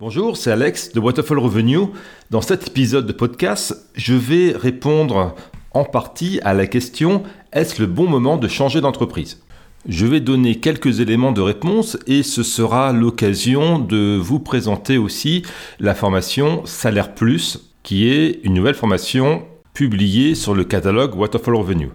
Bonjour, c'est Alex de Waterfall Revenue. Dans cet épisode de podcast, je vais répondre en partie à la question est-ce le bon moment de changer d'entreprise? Je vais donner quelques éléments de réponse et ce sera l'occasion de vous présenter aussi la formation Salaire Plus, qui est une nouvelle formation publiée sur le catalogue Waterfall Revenue.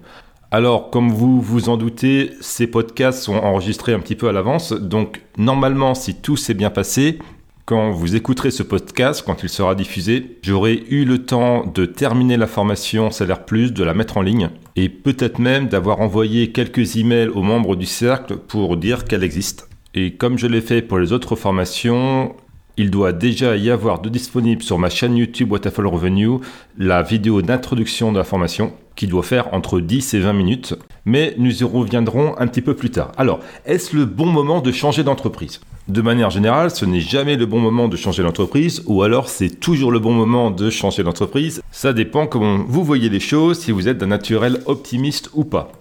Alors, comme vous vous en doutez, ces podcasts sont enregistrés un petit peu à l'avance, donc normalement, si tout s'est bien passé, quand vous écouterez ce podcast, quand il sera diffusé, j'aurai eu le temps de terminer la formation Salaire Plus, de la mettre en ligne, et peut-être même d'avoir envoyé quelques emails aux membres du cercle pour dire qu'elle existe. Et comme je l'ai fait pour les autres formations, il doit déjà y avoir de disponible sur ma chaîne YouTube Waterfall Revenue la vidéo d'introduction de la formation qui doit faire entre 10 et 20 minutes, mais nous y reviendrons un petit peu plus tard. Alors, est-ce le bon moment de changer d'entreprise? De manière générale, ce n'est jamais le bon moment de changer d'entreprise, ou alors c'est toujours le bon moment de changer d'entreprise. Ça dépend comment vous voyez les choses, si vous êtes d'un naturel optimiste ou pas.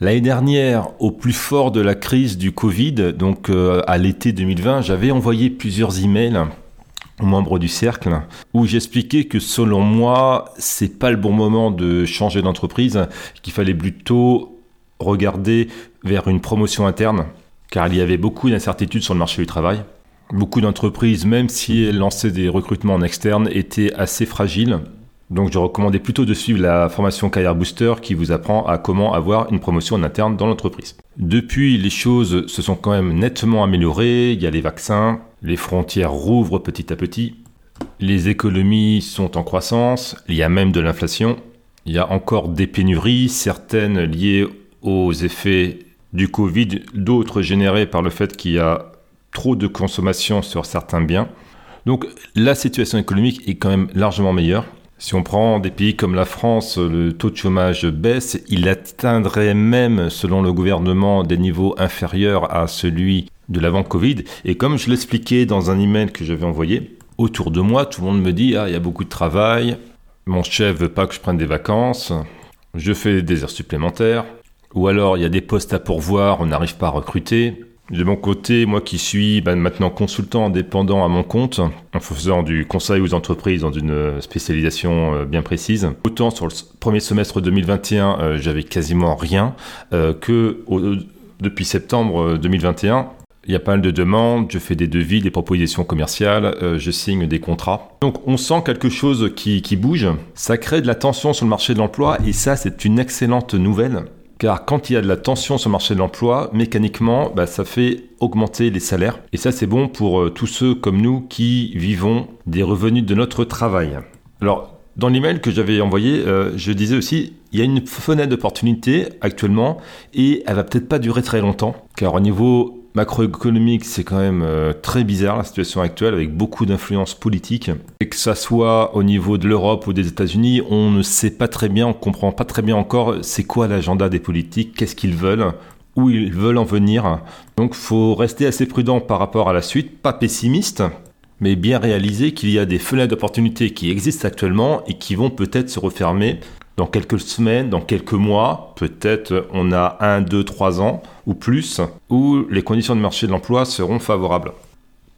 L'année dernière, au plus fort de la crise du Covid, donc euh, à l'été 2020, j'avais envoyé plusieurs emails aux membres du cercle où j'expliquais que selon moi, c'est pas le bon moment de changer d'entreprise, qu'il fallait plutôt regarder vers une promotion interne car il y avait beaucoup d'incertitudes sur le marché du travail. Beaucoup d'entreprises, même si elles lançaient des recrutements en externe, étaient assez fragiles. Donc je recommandais plutôt de suivre la formation Career Booster qui vous apprend à comment avoir une promotion en interne dans l'entreprise. Depuis, les choses se sont quand même nettement améliorées. Il y a les vaccins, les frontières rouvrent petit à petit. Les économies sont en croissance. Il y a même de l'inflation. Il y a encore des pénuries, certaines liées aux effets du Covid, d'autres générées par le fait qu'il y a trop de consommation sur certains biens. Donc la situation économique est quand même largement meilleure. Si on prend des pays comme la France, le taux de chômage baisse, il atteindrait même, selon le gouvernement, des niveaux inférieurs à celui de l'avant Covid. Et comme je l'expliquais dans un email que j'avais envoyé, autour de moi, tout le monde me dit Ah, il y a beaucoup de travail, mon chef veut pas que je prenne des vacances, je fais des heures supplémentaires, ou alors il y a des postes à pourvoir, on n'arrive pas à recruter. De mon côté, moi qui suis ben, maintenant consultant indépendant à mon compte, en faisant du conseil aux entreprises dans une spécialisation euh, bien précise, autant sur le premier semestre 2021, euh, j'avais quasiment rien, euh, que depuis septembre 2021, il y a pas mal de demandes, je fais des devis, des propositions commerciales, euh, je signe des contrats. Donc on sent quelque chose qui bouge, ça crée de la tension sur le marché de l'emploi et ça c'est une excellente nouvelle. Car quand il y a de la tension sur le marché de l'emploi, mécaniquement, bah, ça fait augmenter les salaires. Et ça, c'est bon pour euh, tous ceux comme nous qui vivons des revenus de notre travail. Alors, dans l'email que j'avais envoyé, euh, je disais aussi, il y a une fenêtre d'opportunité actuellement et elle va peut-être pas durer très longtemps. Car au niveau macroéconomique, c'est quand même euh, très bizarre la situation actuelle avec beaucoup d'influences politiques. Et que ça soit au niveau de l'Europe ou des États-Unis, on ne sait pas très bien, on comprend pas très bien encore c'est quoi l'agenda des politiques, qu'est-ce qu'ils veulent, où ils veulent en venir. Donc faut rester assez prudent par rapport à la suite, pas pessimiste, mais bien réaliser qu'il y a des fenêtres d'opportunité qui existent actuellement et qui vont peut-être se refermer dans quelques semaines, dans quelques mois, peut-être on a un, deux, trois ans ou plus, où les conditions de marché de l'emploi seront favorables.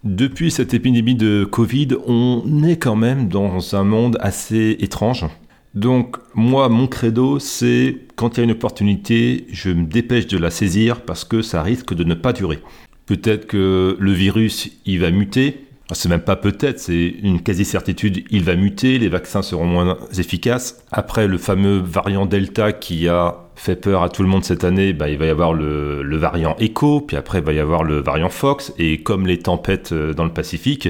Depuis cette épidémie de Covid, on est quand même dans un monde assez étrange. Donc moi, mon credo, c'est quand il y a une opportunité, je me dépêche de la saisir parce que ça risque de ne pas durer. Peut-être que le virus, il va muter, c'est même pas peut-être, c'est une quasi-certitude, il va muter, les vaccins seront moins efficaces. Après le fameux variant Delta qui a fait peur à tout le monde cette année, bah, il va y avoir le, le, variant Echo, puis après il va y avoir le variant Fox, et comme les tempêtes euh, dans le Pacifique,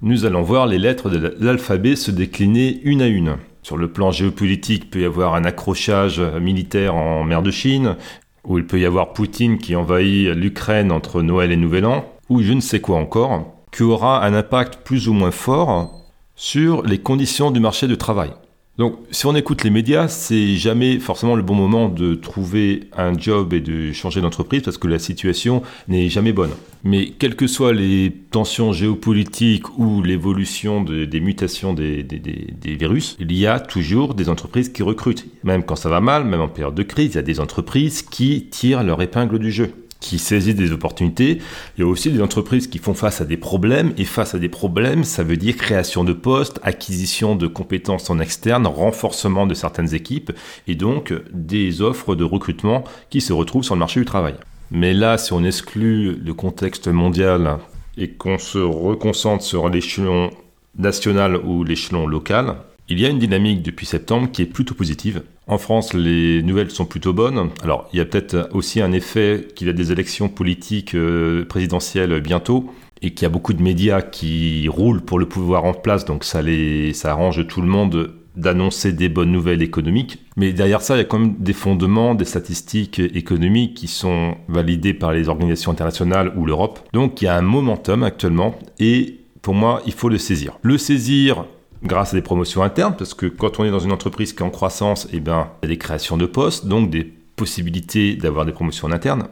nous allons voir les lettres de l'alphabet se décliner une à une. Sur le plan géopolitique, il peut y avoir un accrochage militaire en mer de Chine, où il peut y avoir Poutine qui envahit l'Ukraine entre Noël et Nouvel An, ou je ne sais quoi encore qui aura un impact plus ou moins fort sur les conditions du marché du travail. Donc, si on écoute les médias, c'est jamais forcément le bon moment de trouver un job et de changer d'entreprise parce que la situation n'est jamais bonne. Mais quelles que soient les tensions géopolitiques ou l'évolution des mutations des, des, virus, il y a toujours des entreprises qui recrutent. Même quand ça va mal, même en période de crise, il y a des entreprises qui tirent leur épingle du jeu. Qui saisissent des opportunités. Il y a aussi des entreprises qui font face à des problèmes. Et face à des problèmes, ça veut dire création de postes, acquisition de compétences en externe, renforcement de certaines équipes et donc des offres de recrutement qui se retrouvent sur le marché du travail. Mais là, si on exclut le contexte mondial et qu'on se reconcentre sur l'échelon national ou l'échelon local, il y a une dynamique depuis septembre qui est plutôt positive. En France, les nouvelles sont plutôt bonnes. Alors, il y a peut-être aussi un effet qu'il y a des élections politiques euh, présidentielles bientôt et qu'il y a beaucoup de médias qui roulent pour le pouvoir en place, donc ça, les, ça arrange tout le monde d'annoncer des bonnes nouvelles économiques. Mais derrière ça, il y a quand même des fondements, des statistiques économiques qui sont validées par les organisations internationales ou l'Europe. Donc il y a un momentum actuellement et pour moi, il faut le saisir. Le saisir grâce à des promotions internes, parce que quand on est dans une entreprise qui est en croissance, eh ben, il y a des créations de postes, donc des possibilités d'avoir des promotions internes.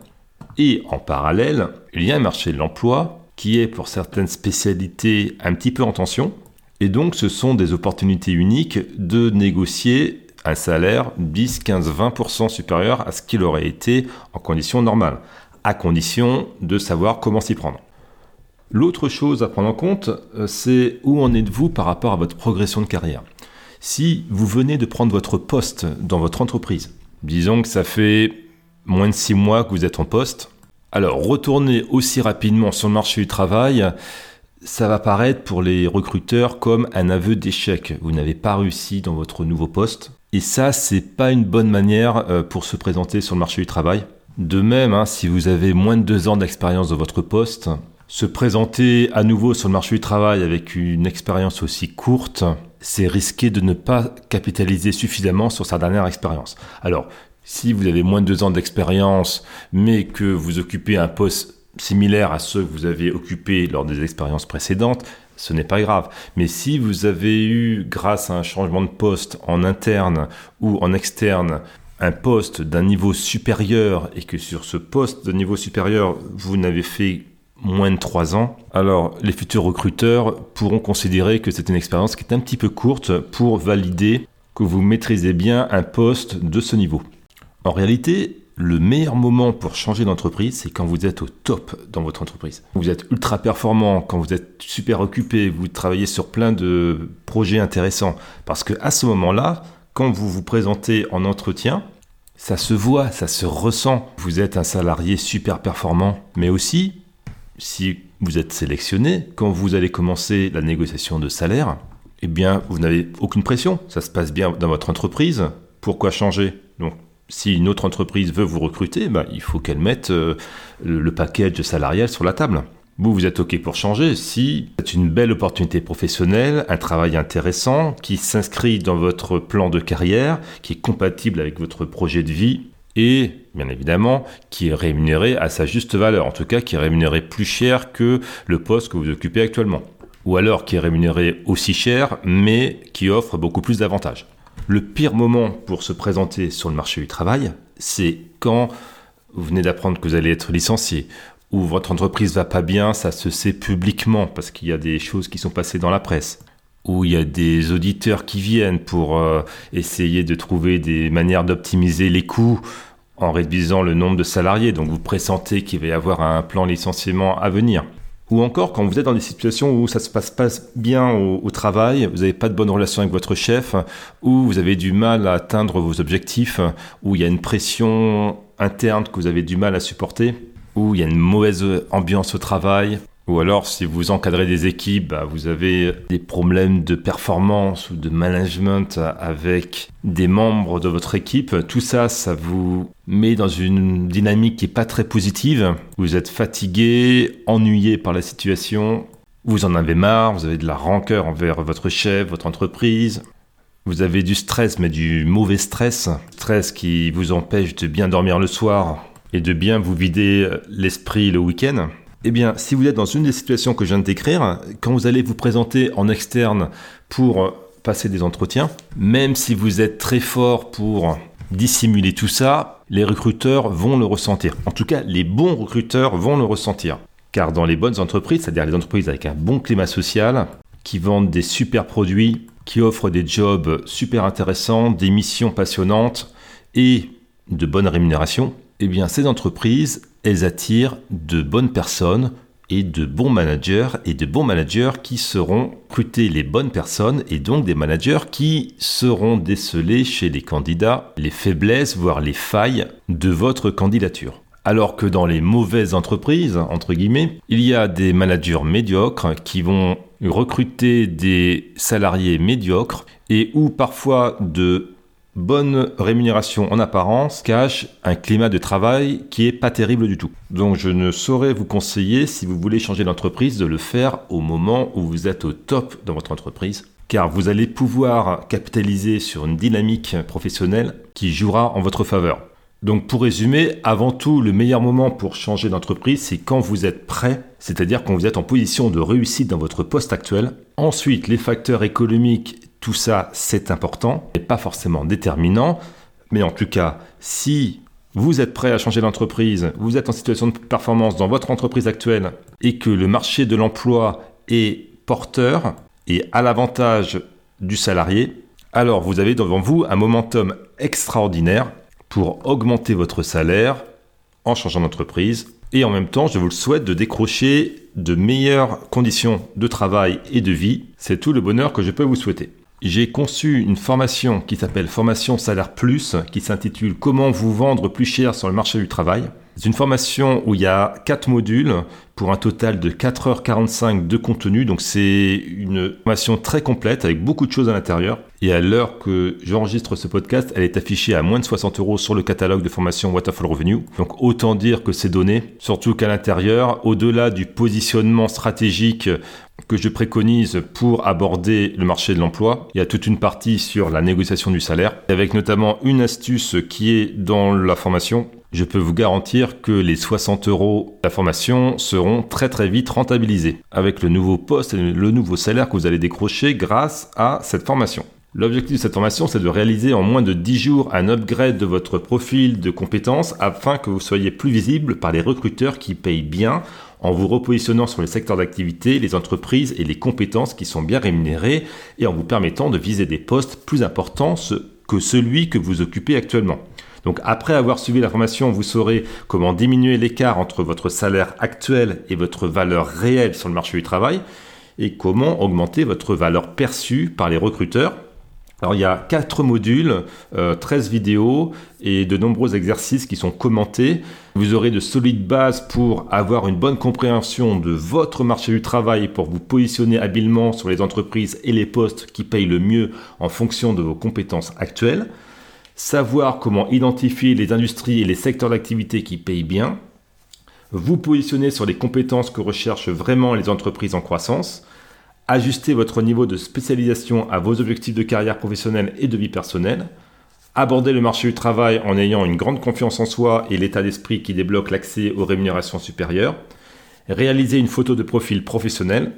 Et en parallèle, il y a un marché de l'emploi qui est pour certaines spécialités un petit peu en tension. Et donc ce sont des opportunités uniques de négocier un salaire 10, 15, 20% supérieur à ce qu'il aurait été en conditions normales, à condition de savoir comment s'y prendre. L'autre chose à prendre en compte, euh, c'est où en êtes-vous par rapport à votre progression de carrière. Si vous venez de prendre votre poste dans votre entreprise, disons que ça fait moins de six mois que vous êtes en poste, alors retourner aussi rapidement sur le marché du travail, ça va paraître pour les recruteurs comme un aveu d'échec. Vous n'avez pas réussi dans votre nouveau poste. Et ça, c'est pas une bonne manière euh, pour se présenter sur le marché du travail. De même, hein, si vous avez moins de deux ans d'expérience dans votre poste, se présenter à nouveau sur le marché du travail avec une expérience aussi courte, c'est risquer de ne pas capitaliser suffisamment sur sa dernière expérience. Alors, si vous avez moins de deux ans d'expérience, mais que vous occupez un poste similaire à ceux que vous avez occupés lors des expériences précédentes, ce n'est pas grave. Mais si vous avez eu, grâce à un changement de poste en interne ou en externe, un poste d'un niveau supérieur et que sur ce poste de niveau supérieur, vous n'avez fait moins de 3 ans, alors les futurs recruteurs pourront considérer que c'est une expérience qui est un petit peu courte pour valider que vous maîtrisez bien un poste de ce niveau. En réalité, le meilleur moment pour changer d'entreprise, c'est quand vous êtes au top dans votre entreprise. Vous êtes ultra performant, quand vous êtes super occupé, vous travaillez sur plein de projets intéressants. Parce que à ce moment-là, quand vous vous présentez en entretien, ça se voit, ça se ressent. Vous êtes un salarié super performant, mais aussi si vous êtes sélectionné, quand vous allez commencer la négociation de salaire, eh bien, vous n'avez aucune pression. Ça se passe bien dans votre entreprise. Pourquoi changer? Donc, si une autre entreprise veut vous recruter, bah, il faut qu'elle mette euh, le package salarial sur la table. Vous, vous êtes OK pour changer si c'est une belle opportunité professionnelle, un travail intéressant qui s'inscrit dans votre plan de carrière, qui est compatible avec votre projet de vie et bien évidemment qui est rémunéré à sa juste valeur, en tout cas qui est rémunéré plus cher que le poste que vous occupez actuellement, ou alors qui est rémunéré aussi cher mais qui offre beaucoup plus d'avantages. Le pire moment pour se présenter sur le marché du travail, c'est quand vous venez d'apprendre que vous allez être licencié, ou votre entreprise va pas bien, ça se sait publiquement parce qu'il y a des choses qui sont passées dans la presse où il y a des auditeurs qui viennent pour euh, essayer de trouver des manières d'optimiser les coûts en réduisant le nombre de salariés. Donc vous pressentez qu'il va y avoir un plan licenciement à venir. Ou encore quand vous êtes dans des situations où ça se passe pas bien au, travail, vous n'avez pas de bonne relation avec votre chef, ou vous avez du mal à atteindre vos objectifs, où il y a une pression interne que vous avez du mal à supporter, où il y a une mauvaise ambiance au travail, ou alors, si vous encadrez des équipes, bah, vous avez des problèmes de performance ou de management avec des membres de votre équipe. Tout ça, ça vous met dans une dynamique qui n'est pas très positive. Vous êtes fatigué, ennuyé par la situation. Vous en avez marre, vous avez de la rancœur envers votre chef, votre entreprise. Vous avez du stress, mais du mauvais stress. Stress qui vous empêche de bien dormir le soir et de bien vous vider l'esprit le week-end. Eh bien, si vous êtes dans une des situations que je viens de décrire, quand vous allez vous présenter en externe pour passer des entretiens, même si vous êtes très fort pour dissimuler tout ça, les recruteurs vont le ressentir. En tout cas, les bons recruteurs vont le ressentir. Car dans les bonnes entreprises, c'est-à-dire les entreprises avec un bon climat social, qui vendent des super produits, qui offrent des jobs super intéressants, des missions passionnantes et de bonnes rémunérations, eh bien ces entreprises elles attirent de bonnes personnes et de bons managers et de bons managers qui seront recruter les bonnes personnes et donc des managers qui seront décelés chez les candidats les faiblesses, voire les failles de votre candidature. Alors que dans les mauvaises entreprises, entre guillemets, il y a des managers médiocres qui vont recruter des salariés médiocres et où parfois de bonnes rémunérations en apparence cachent un climat de travail qui est pas terrible du tout. Donc je ne saurais vous conseiller, si vous voulez changer d'entreprise, de le faire au moment où vous êtes au top dans votre entreprise car vous allez pouvoir capitaliser sur une dynamique professionnelle qui jouera en votre faveur. Donc pour résumer, avant tout, le meilleur moment pour changer d'entreprise, c'est quand vous êtes prêt, c'est-à-dire quand vous êtes en position de réussite dans votre poste actuel. Ensuite, les facteurs économiques, tout ça, c'est important, et pas forcément déterminant, mais en tout cas, si vous êtes prêt à changer d'entreprise, vous êtes en situation de performance dans votre entreprise actuelle, et que le marché de l'emploi est porteur et à l'avantage du salarié, alors vous avez devant vous un momentum extraordinaire pour augmenter votre salaire en changeant d'entreprise. Et en même temps, je vous le souhaite de décrocher de meilleures conditions de travail et de vie. C'est tout le bonheur que je peux vous souhaiter. J'ai conçu une formation qui s'appelle Formation Salaire Plus, qui s'intitule Comment vous vendre plus cher sur le marché du travail. C'est une formation où il y a 4 modules pour un total de 4h45 de contenu. Donc c'est une formation très complète avec beaucoup de choses à l'intérieur. Et à l'heure que j'enregistre ce podcast, elle est affichée à moins de 60 euros sur le catalogue de formation Waterfall Revenue. Donc autant dire que c'est donné. Surtout qu'à l'intérieur, au-delà du positionnement stratégique que je préconise pour aborder le marché de l'emploi. Il y a toute une partie sur la négociation du salaire, avec notamment une astuce qui est dans la formation je peux vous garantir que les 60 euros de la formation seront très très vite rentabilisés avec le nouveau poste et le nouveau salaire que vous allez décrocher grâce à cette formation. L'objectif de cette formation, c'est de réaliser en moins de 10 jours un upgrade de votre profil de compétences afin que vous soyez plus visible par les recruteurs qui payent bien en vous repositionnant sur les secteurs d'activité, les entreprises et les compétences qui sont bien rémunérées et en vous permettant de viser des postes plus importants que celui que vous occupez actuellement. Donc après avoir suivi la formation, vous saurez comment diminuer l'écart entre votre salaire actuel et votre valeur réelle sur le marché du travail et comment augmenter votre valeur perçue par les recruteurs. Alors il y a 4 modules, 13 euh, vidéos et de nombreux exercices qui sont commentés. Vous aurez de solides bases pour avoir une bonne compréhension de votre marché du travail pour vous positionner habilement sur les entreprises et les postes qui payent le mieux en fonction de vos compétences actuelles savoir comment identifier les industries et les secteurs d'activité qui payent bien, vous positionner sur les compétences que recherchent vraiment les entreprises en croissance, ajuster votre niveau de spécialisation à vos objectifs de carrière professionnelle et de vie personnelle, aborder le marché du travail en ayant une grande confiance en soi et l'état d'esprit qui débloque l'accès aux rémunérations supérieures, réaliser une photo de profil professionnel,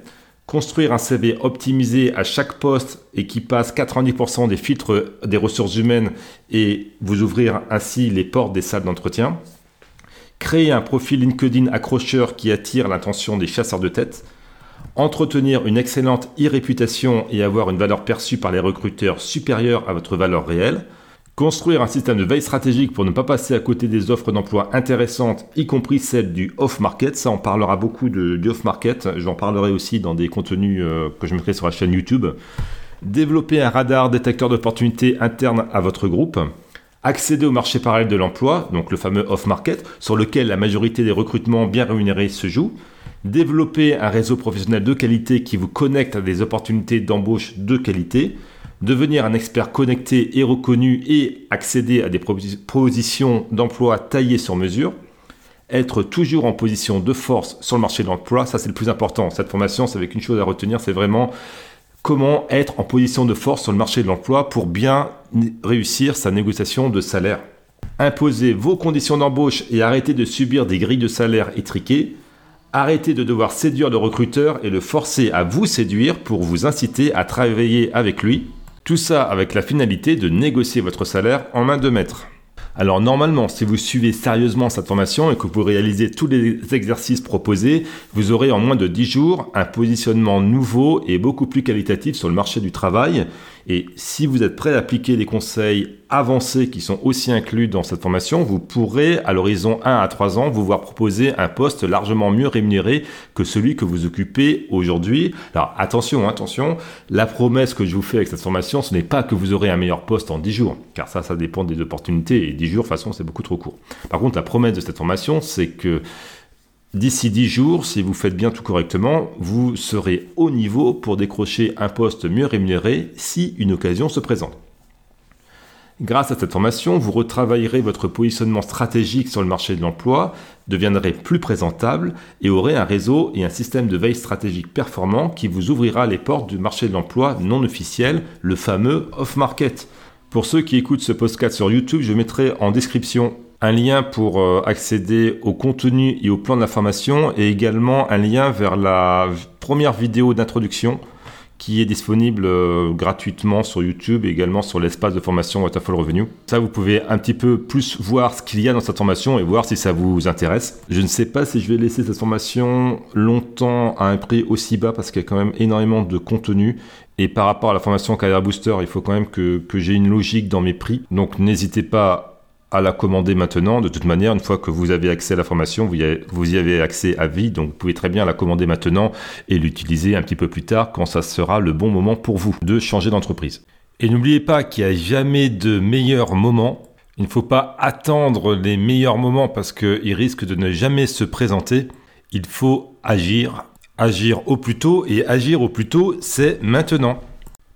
construire un CV optimisé à chaque poste et qui passe 90% des filtres des ressources humaines et vous ouvrir ainsi les portes des salles d'entretien, créer un profil LinkedIn accrocheur qui attire l'attention des chasseurs de tête, entretenir une excellente e-réputation et avoir une valeur perçue par les recruteurs supérieure à votre valeur réelle, Construire un système de veille stratégique pour ne pas passer à côté des offres d'emploi intéressantes, y compris celles du off-market. Ça, on parlera beaucoup de, du off-market. J'en parlerai aussi dans des contenus euh, que je mettrai sur la chaîne YouTube. Développer un radar détecteur d'opportunités interne à votre groupe. Accéder au marché parallèle de l'emploi, donc le fameux off-market, sur lequel la majorité des recrutements bien rémunérés se jouent. Développer un réseau professionnel de qualité qui vous connecte à des opportunités d'embauche de qualité devenir un expert connecté et reconnu et accéder à des positions d'emploi taillées sur mesure, être toujours en position de force sur le marché de l'emploi, ça c'est le plus important. Cette formation, c'est avec une chose à retenir, c'est vraiment comment être en position de force sur le marché de l'emploi pour bien réussir sa négociation de salaire. Imposer vos conditions d'embauche et arrêter de subir des grilles de salaire étriquées. Arrêtez de devoir séduire le recruteur et le forcer à vous séduire pour vous inciter à travailler avec lui tout ça avec la finalité de négocier votre salaire en main de maître. Alors normalement, si vous suivez sérieusement cette formation et que vous réalisez tous les exercices proposés, vous aurez en moins de 10 jours un positionnement nouveau et beaucoup plus qualitatif sur le marché du travail Et si vous êtes prêt à appliquer les conseils avancés qui sont aussi inclus dans cette formation, vous pourrez, à l'horizon 1 à 3 ans, vous voir proposer un poste largement mieux rémunéré que celui que vous occupez aujourd'hui. Alors attention, attention, la promesse que je vous fais avec cette formation, ce n'est pas que vous aurez un meilleur poste en 10 jours, car ça, ça dépend des opportunités, et 10 jours, de toute façon, c'est beaucoup trop court. Par contre, la promesse de cette formation, c'est que D'ici 10 jours, si vous faites bien tout correctement, vous serez au niveau pour décrocher un poste mieux rémunéré si une occasion se présente. Grâce à cette formation, vous retravaillerez votre positionnement stratégique sur le marché de l'emploi, deviendrez plus présentable et aurez un réseau et un système de veille stratégique performant qui vous ouvrira les portes du marché de l'emploi non officiel, le fameux off-market. Pour ceux qui écoutent ce podcast sur YouTube, je mettrai en description un lien pour euh, accéder au contenu et au plan de la formation et également un lien vers la première vidéo d'introduction qui est disponible euh, gratuitement sur YouTube et également sur l'espace de formation Waterfall Revenue. Ça, vous pouvez un petit peu plus voir ce qu'il y a dans cette formation et voir si ça vous intéresse. Je ne sais pas si je vais laisser cette formation longtemps à un prix aussi bas parce qu'il y a quand même énormément de contenu et par rapport à la formation Career Booster, il faut quand même que, que j'ai une logique dans mes prix. Donc n'hésitez pas à la commander maintenant. De toute manière, une fois que vous avez accès à la formation, vous y avez, vous y avez accès à vie. Donc, vous pouvez très bien la commander maintenant et l'utiliser un petit peu plus tard quand ça sera le bon moment pour vous de changer d'entreprise. Et n'oubliez pas qu'il n'y a jamais de meilleur moment. Il ne faut pas attendre les meilleurs moments parce qu'ils risquent de ne jamais se présenter. Il faut agir, agir au plus tôt et agir au plus tôt, c'est maintenant.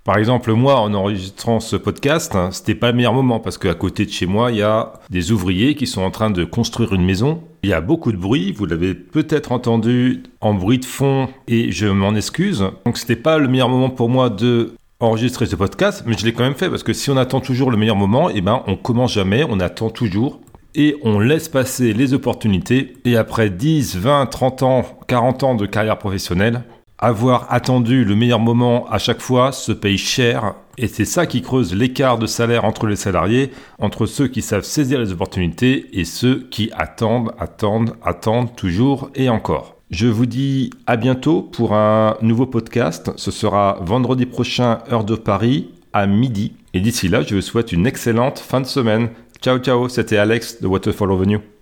Par exemple, moi, en enregistrant ce podcast, hein, c'était pas le meilleur moment parce qu'à côté de chez moi, il y a des ouvriers qui sont en train de construire une maison. Il y a beaucoup de bruit, vous l'avez peut-être entendu en bruit de fond et je m'en excuse. Donc c'était pas le meilleur moment pour moi de enregistrer ce podcast, mais je l'ai quand même fait parce que si on attend toujours le meilleur moment, eh ben on commence jamais, on attend toujours et on laisse passer les opportunités et après 10, 20, 30 ans, 40 ans de carrière professionnelle, avoir attendu le meilleur moment à chaque fois se paye cher et c'est ça qui creuse l'écart de salaire entre les salariés, entre ceux qui savent saisir les opportunités et ceux qui attendent, attendent, attendent toujours et encore. Je vous dis à bientôt pour un nouveau podcast. Ce sera vendredi prochain, heure de Paris, à midi. Et d'ici là, je vous souhaite une excellente fin de semaine. Ciao ciao, c'était Alex de Waterfall Avenue.